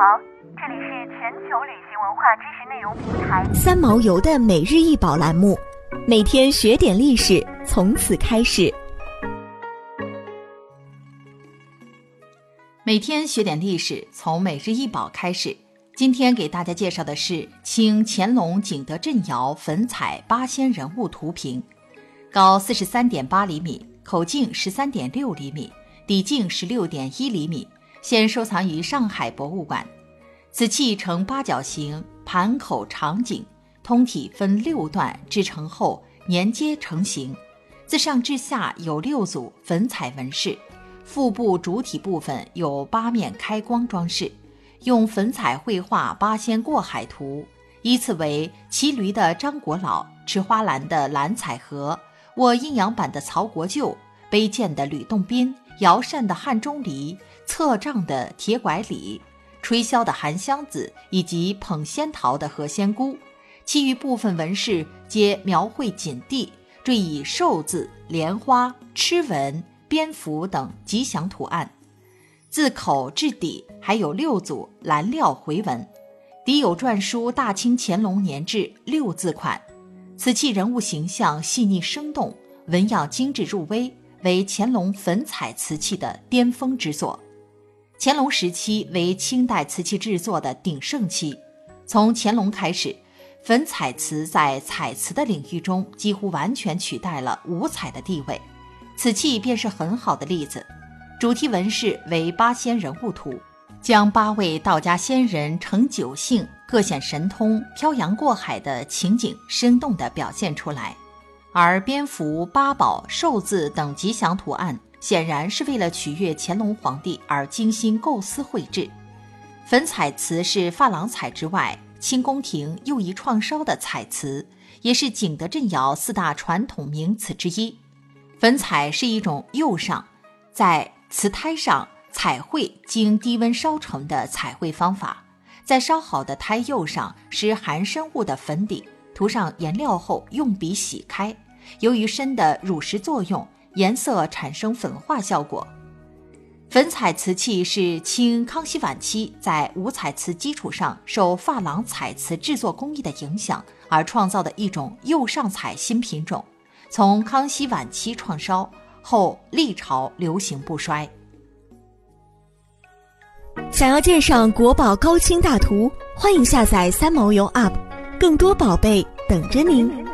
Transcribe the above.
好，这里是全球旅行文化知识内容平台三毛游的每日一宝栏目，每天学点历史，从此开始。每天学点历史，从每日一宝开始。今天给大家介绍的是清乾隆景德镇窑粉彩八仙人物图屏，高四十三点八厘米，口径十三点六厘米，底径十六点一厘米。现收藏于上海博物馆。此器呈八角形，盘口长颈，通体分六段制成后粘接成型。自上至下有六组粉彩纹饰，腹部主体部分有八面开光装饰，用粉彩绘画八仙过海图，依次为骑驴的张国老、持花篮的蓝采和、握阴阳板的曹国舅、背剑的吕洞宾、摇扇的汉钟离。侧杖的铁拐李，吹箫的韩湘子，以及捧仙桃的何仙姑，其余部分纹饰皆描绘锦地，缀以寿字、莲花、螭纹、蝙蝠等吉祥图案。自口至底还有六组蓝料回纹，底有篆书“大清乾隆年制”六字款。此器人物形象细腻生动，纹样精致入微，为乾隆粉彩瓷器的巅峰之作。乾隆时期为清代瓷器制作的鼎盛期，从乾隆开始，粉彩瓷在彩瓷的领域中几乎完全取代了五彩的地位，此器便是很好的例子。主题纹饰为八仙人物图，将八位道家仙人乘九姓，各显神通、漂洋过海的情景生动地表现出来，而蝙蝠、八宝、寿字等吉祥图案。显然是为了取悦乾隆皇帝而精心构思绘制。粉彩瓷是珐琅彩之外，清宫廷又一创烧的彩瓷，也是景德镇窑四大传统名瓷之一。粉彩是一种釉上在瓷胎上彩绘经低温烧成的彩绘方法，在烧好的胎釉上施含生物的粉底，涂上颜料后用笔洗开，由于砷的乳蚀作用。颜色产生粉化效果。粉彩瓷器是清康熙晚期在五彩瓷基础上受珐琅彩瓷制作工艺的影响而创造的一种釉上彩新品种，从康熙晚期创烧后历朝流行不衰。想要鉴赏国宝高清大图，欢迎下载三毛游 App，更多宝贝等着您。